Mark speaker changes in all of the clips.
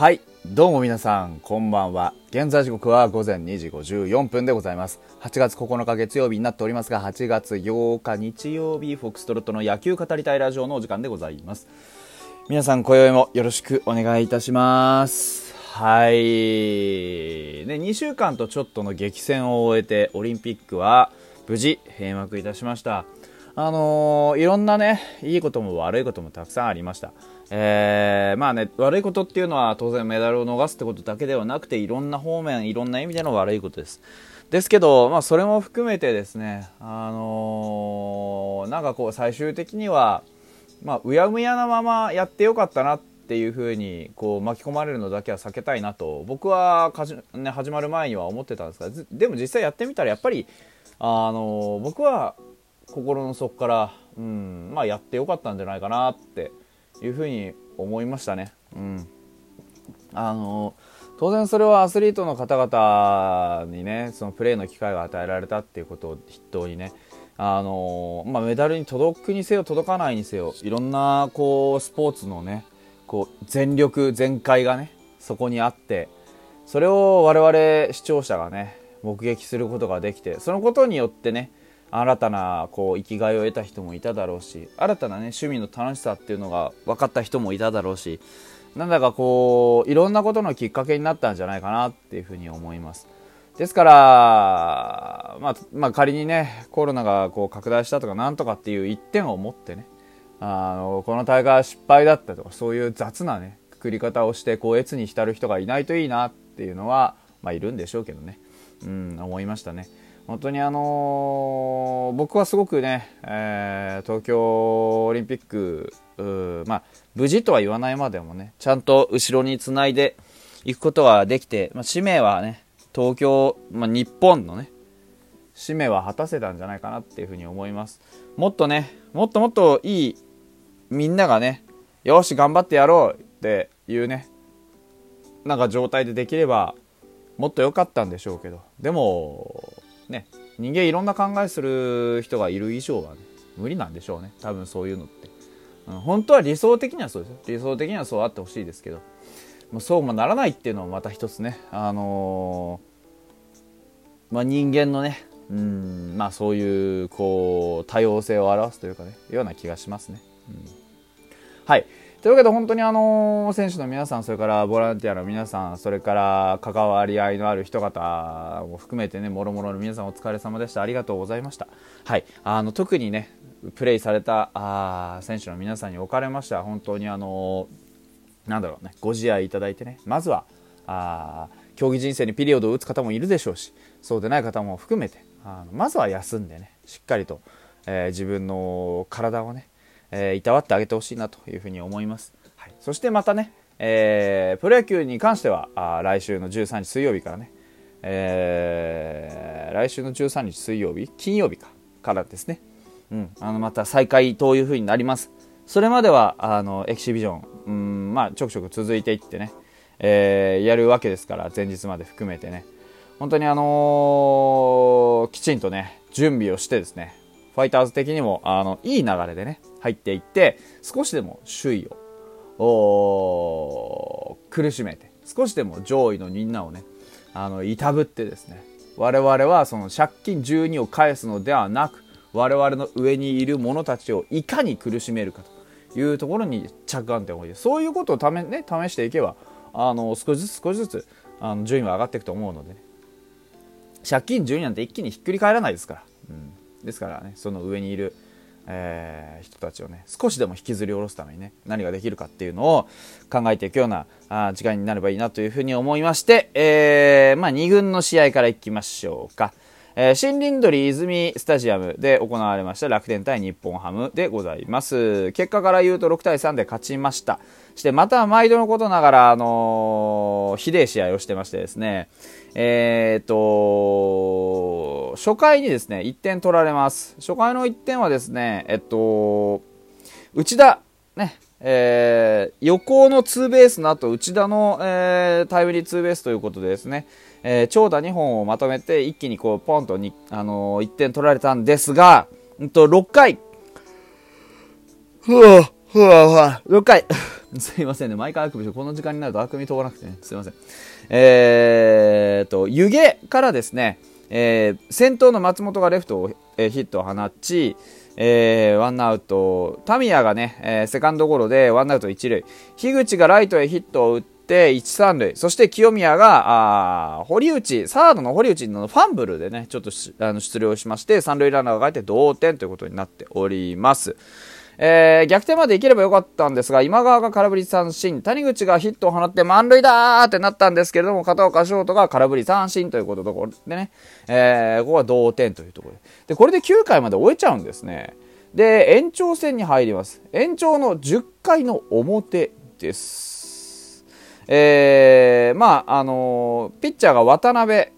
Speaker 1: はい。どうも皆さん、こんばんは。現在時刻は午前2時54分でございます。8月9日月曜日になっておりますが、8月8日日曜日、フォックストロットの野球語りたいラジオのお時間でございます。皆さん、今宵もよろしくお願いいたします。はい。ね、2週間とちょっとの激戦を終えて、オリンピックは無事閉幕いたしました。あのーいろんなね、いいことも悪いこともたくさんありました。えー、まあね、悪いことっていうのは当然メダルを逃すってことだけではなくて、いろんな方面、いろんな意味での悪いことです。ですけど、まあそれも含めてですね、あのーなんかこう最終的には、まあうやむやなままやってよかったなっていうふうにこう巻き込まれるのだけは避けたいなと僕はかじ、ね、始まる前には思ってたんですがでも実際やってみたらやっぱり、あのー僕は心の底から、うんまあ、やってよかったんじゃないかなっていうふうに思いましたね。うんあの当然それはアスリートの方々にねそのプレーの機会が与えられたっていうことを筆頭にねあの、まあ、メダルに届くにせよ届かないにせよいろんなこうスポーツのねこう全力全開がねそこにあってそれを我々視聴者がね目撃することができてそのことによってね新たなこう生きがいを得た人もいただろうし新たなね趣味の楽しさっていうのが分かった人もいただろうしなんだかこういろんなことのきっかけになったんじゃないかなっていうふうに思います。ですから、まあ、まあ仮にねコロナがこう拡大したとかなんとかっていう一点を持ってねあのこの大会は失敗だったとかそういう雑なねくくり方をしてこう越に浸る人がいないといいなっていうのは、まあ、いるんでしょうけどね。うん思いましたね。本当にあのー僕はすごくね、えー東京オリンピックまあ無事とは言わないまでもねちゃんと後ろにつないでいくことができて、まあ、使命はね東京、まあ、日本のね使命は果たせたんじゃないかなっていうふうに思います。もっとねもっともっといいみんながねよし頑張ってやろうっていうねなんか状態でできればもっと良かったんでしょうけど。でもね。人間いろんな考えする人がいる以上は、ね、無理なんでしょうね。多分そういうのって、うん本当は理想的にはそうです理想的にはそうあってほしいですけど。もそうもならないっていうのもまた一つね。あのーまあ、人間のねうんまあそういうこう多様性を表すというかねような気がしますね、うん。はい。というわけで本当にあの選手の皆さんそれからボランティアの皆さんそれから関わり合いのある人方も含めてねもろもろの皆さんお疲れ様でした。ありがとうございました。はい。あの特にねプレイされたあ選手の皆さんにおかれましては本当にあのなんだろうねご自愛いただいてねまずはあ競技人生にピリオドを打つ方もいるでしょうしそうでない方も含めてあのまずは休んでねしっかりと、えー自分の体をね、えーいたわってあげてほしいなというふうに思います、はい、そしてまたね、えープロ野球に関してはあー来週の13日水曜日からね、えー来週の13日水曜日金曜日かからですね。うん、あのまた再開という風になります。それまではあのエキシビジョン、うんまあ、ちょくちょく続いていってね、えーやるわけですから前日まで含めてね。本当にあのーきちんとね準備をしてですねファイターズ的にもあのいい流れでね入っていって少しでも首位を苦しめて少しでも上位のみんなをねあのいたぶってですね我々はその借金12を返すのではなく我々の上にいる者たちをいかに苦しめるかというところに着眼点を置いてそういうことをため、ね、試していけばあの少しずつ少しずつあの順位は上がっていくと思うので、ね、借金12なんて一気にひっくり返らないですから、うん、ですからねその上にいる、えー人たちをね少しでも引きずり下ろすためにね何ができるかっていうのを考えていくようなあ時間になればいいなというふうに思いまして、えーまあ、2軍の試合からいきましょうか。えー新林鳥泉スタジアムで行われました楽天対日本ハムでございます。結果から言うと6対3で勝ちました。して、また毎度のことながら、あのーひでえ試合をしてましてですね、えーっと、初回にですね、1点取られます。初回の1点はですね、えっと、内田、ね、えー横のツーベースの後、内田の、えータイムリーツーベースということでですね、えー長打2本をまとめて一気にこうポンとに、あのー1点取られたんですが、うんと、6回、ふわふわふわ6回、すいませんね。毎回あくびして、この時間になるとあくび飛ばなくてね。すいません。えーと、湯気からですね、えー、先頭の松本がレフトを、えー、ヒットを放ち、えー、ワンアウト、タミヤがね、えー、セカンドゴロでワンアウト一塁、樋口がライトへヒットを打って、1、3塁、そして清宮が、あ堀内、サードの堀内のファンブルでね、ちょっとあの出塁をしまして、三塁ランナーが帰って同点ということになっております。えー、逆転までいければよかったんですが、今川が空振り三振、谷口がヒットを放って満塁だーってなったんですけれども、片岡翔斗が空振り三振ということでね、えー、ここは同点というところで。で、これで9回まで終えちゃうんですね。で、延長戦に入ります。延長の10回の表です。えー、まあ、あのー、ピッチャーが渡辺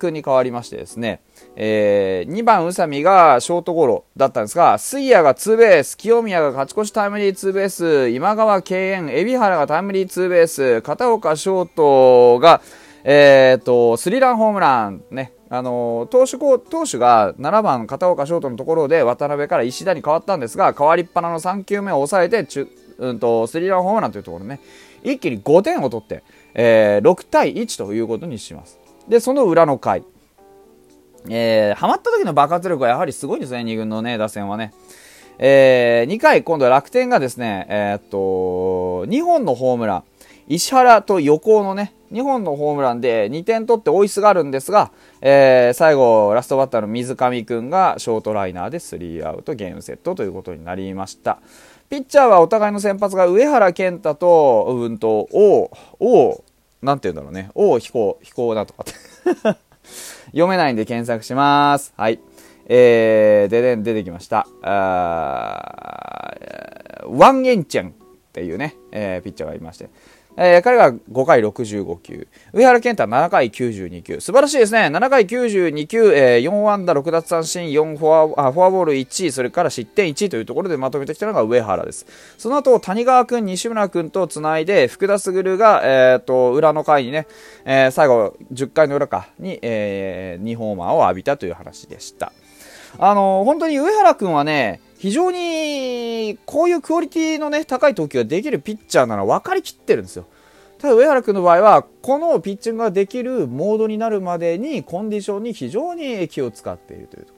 Speaker 1: 君に変わりましてですね、えー、2番宇佐美がショートゴロだったんですが、杉谷がツーベース、清宮が勝ち越しタイムリーツーベース、今川敬遠、海老原がタイムリーツーベース、片岡翔斗が、えー、と、スリーランホームラン、ね、あの投手投手が7番片岡翔斗のところで渡辺から石田に変わったんですが、変わりっぱなの3球目を抑えて、うんと、スリーランホームランというところね、一気に5点を取って、えー、6対1ということにします。で、その裏の回。えー、ハマった時の爆発力はやはりすごいんですね、2軍のね、打線はね。えー、2回、今度は楽天がですね、えー、っと、2本のホームラン、石原と横尾のね、2本のホームランで2点取って追いすがるんですが、えー、最後、ラストバッターの水上くんがショートライナーでスリーアウトゲームセットということになりました。ピッチャーはお互いの先発が上原健太と、うんと、王、王、なんて言うんだろうね、王飛行、飛行だとかって読めないんで検索します。はい。えー、ででん出てきました。あワンエンチェンっていうね、えー、ピッチャーがいまして。えー、彼が5回65球。上原健太7回92球。素晴らしいですね。7回92球、えー、4安打6奪三振、4フォアあフォアボール1、それから失点1というところでまとめてきたのが上原です。その後、谷川君、西村君と繋いで、福田優が、えー、と、裏の回にね、えー、最後、10回の裏かに、えー、2ホーマーを浴びたという話でした。あのー、本当に上原君はね、非常にこういうクオリティのね、高い投球ができるピッチャーなら分かりきってるんですよ。ただ上原君の場合は、このピッチングができるモードになるまでにコンディションに非常に気を使っているというと。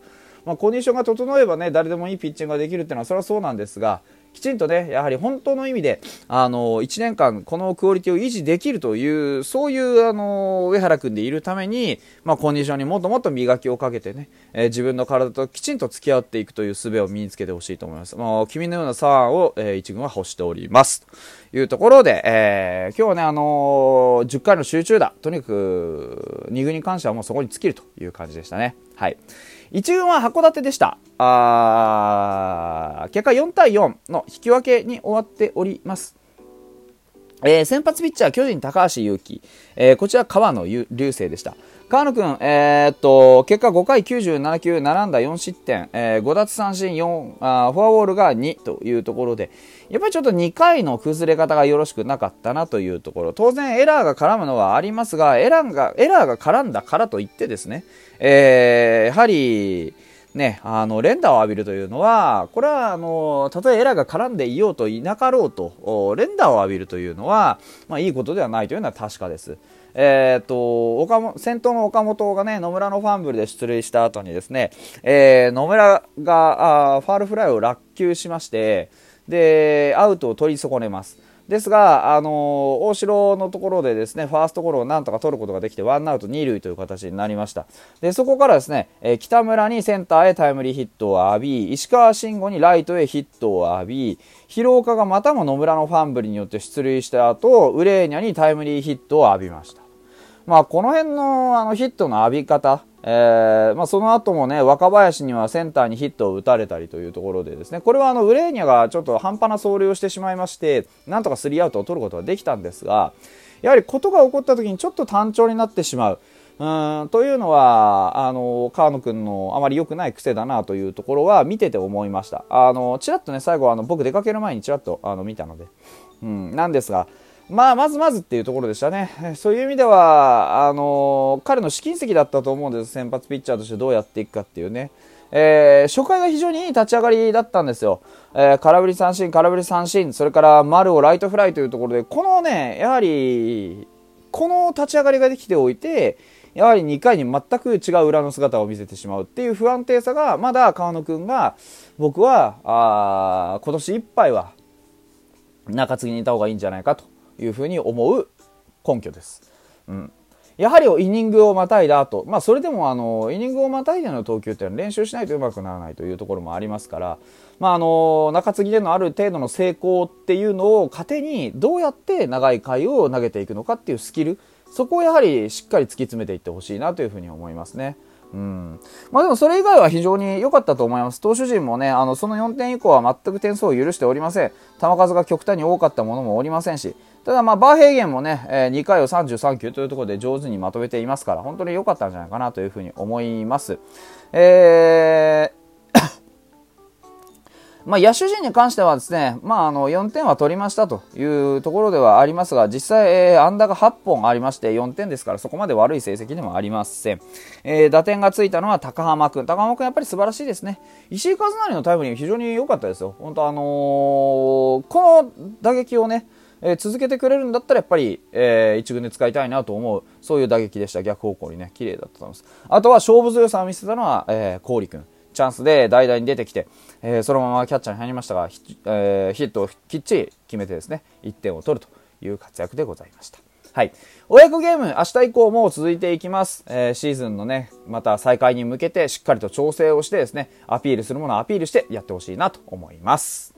Speaker 1: まあ、コンディションが整えばね、誰でもいいピッチングができるっていうのはそれはそうなんですが、きちんとね、やはり本当の意味で、あの、1年間このクオリティを維持できるという、そういう、あの、上原君でいるために、まあ、コンディションにもっともっと磨きをかけてね、えー、自分の体ときちんと付き合っていくという術を身につけてほしいと思います。まあ、君のようなサーを、えー、一軍は欲しております。というところで、えー、今日はね、あのー、10回の集中打、とにかく、2軍に関してはもうそこに尽きるという感じでしたね。はい。1軍は函館でした。あ結果4対4の引き分けに終わっております。えー、先発ピッチャー、巨人高橋優輝、えー、こちら川野流星でした。河野君、えー、っと、結果5回97球、並んだ4失点、えー、5奪三振4あ、フォアボールが2というところで、やっぱりちょっと2回の崩れ方がよろしくなかったなというところ、当然エラーが絡むのはありますが、エラーが、エラーが絡んだからといってですね、えー、やはり、ね、あの、連打を浴びるというのは、これは、あの、たとえエラーが絡んでいようといなかろうと、連打を浴びるというのは、まあ、いいことではないというのは確かです。えっ、と、岡本、先頭の岡本がね、野村のファンブルで出塁した後にですね、えー、野村があファールフライを落球しまして、で、アウトを取り損ねます。ですが、あの大城のところでですねファーストゴロをなんとか取ることができてワンアウト2塁という形になりました。でそこからですね、えー、北村にセンターへタイムリーヒットを浴び石川慎吾にライトへヒットを浴び広岡がまたも野村のファンブルによって出塁した後ウレーニャにタイムリーヒットを浴びました。まあ、この辺のあのヒットの浴び方、えーまあ、その後もね、若林にはセンターにヒットを打たれたりというところでですね、これはあのウレーニャがちょっと半端な走塁をしてしまいまして、なんとかスリーアウトを取ることができたんですが、やはりことが起こった時にちょっと単調になってしまう。うんというのは、あの、川野君のあまり良くない癖だなというところは見てて思いました。あの、ちらっとね、最後、あの、僕出かける前にちらっとあの見たので、うん、なんですが、まあ、まずまずっていうところでしたね。そういう意味では、あの彼の試金石だったと思うんです。先発ピッチャーとしてどうやっていくかっていうね。えー、初回が非常にいい立ち上がりだったんですよ。えー、空振り三振、空振り三振、それから丸をライトフライというところで、このね、やはり、この立ち上がりができておいて、やはり2回に全く違う裏の姿を見せてしまうっていう不安定さが、まだ川野君が、僕は、あ今年いっぱいは、中継ぎにいた方がいいんじゃないかというふうに思う根拠です。うん。やはりイニングをまたいだ後、まあそれでもあの、イニングをまたいでの投球っていうのは練習しないとうまくならないというところもありますから、まああの、中継ぎでのある程度の成功っていうのを糧に、どうやって長い回を投げていくのかっていうスキル、そこをやはりしっかり突き詰めていってほしいなというふうに思いますね。うん。まあでもそれ以外は非常に良かったと思います。投手陣もね、あの、その4点以降は全く点数を許しておりません。球数が極端に多かったものもおりませんし、ただまあバーヘーゲンもね、え、2回を33球というところで上手にまとめていますから、本当に良かったんじゃないかなというふうに思います。えーまあ、野手陣に関してはですね、まあ、あの4点は取りましたというところではありますが、実際、えー、安打が8本ありまして4点ですからそこまで悪い成績でもありません。えー、打点がついたのは高浜君。高浜君やっぱり素晴らしいですね。石井和成のタイムリー非常に良かったですよ。本当あのー、この打撃をね、えー、続けてくれるんだったらやっぱり、えー、一軍で使いたいなと思う、そういう打撃でした。逆方向にね、綺麗だったと思います。あとは勝負強さを見せたのは、えー、郡君。チャンスで代打に出てきて、えー、そのままキャッチャーに入りましたが、えー、ヒットをきっちり決めてですね、1点を取るという活躍でございました。はい。親子ゲーム、明日以降も続いていきます。えー、シーズンのね、また再開に向けてしっかりと調整をしてですね、アピールするものをアピールしてやってほしいなと思います。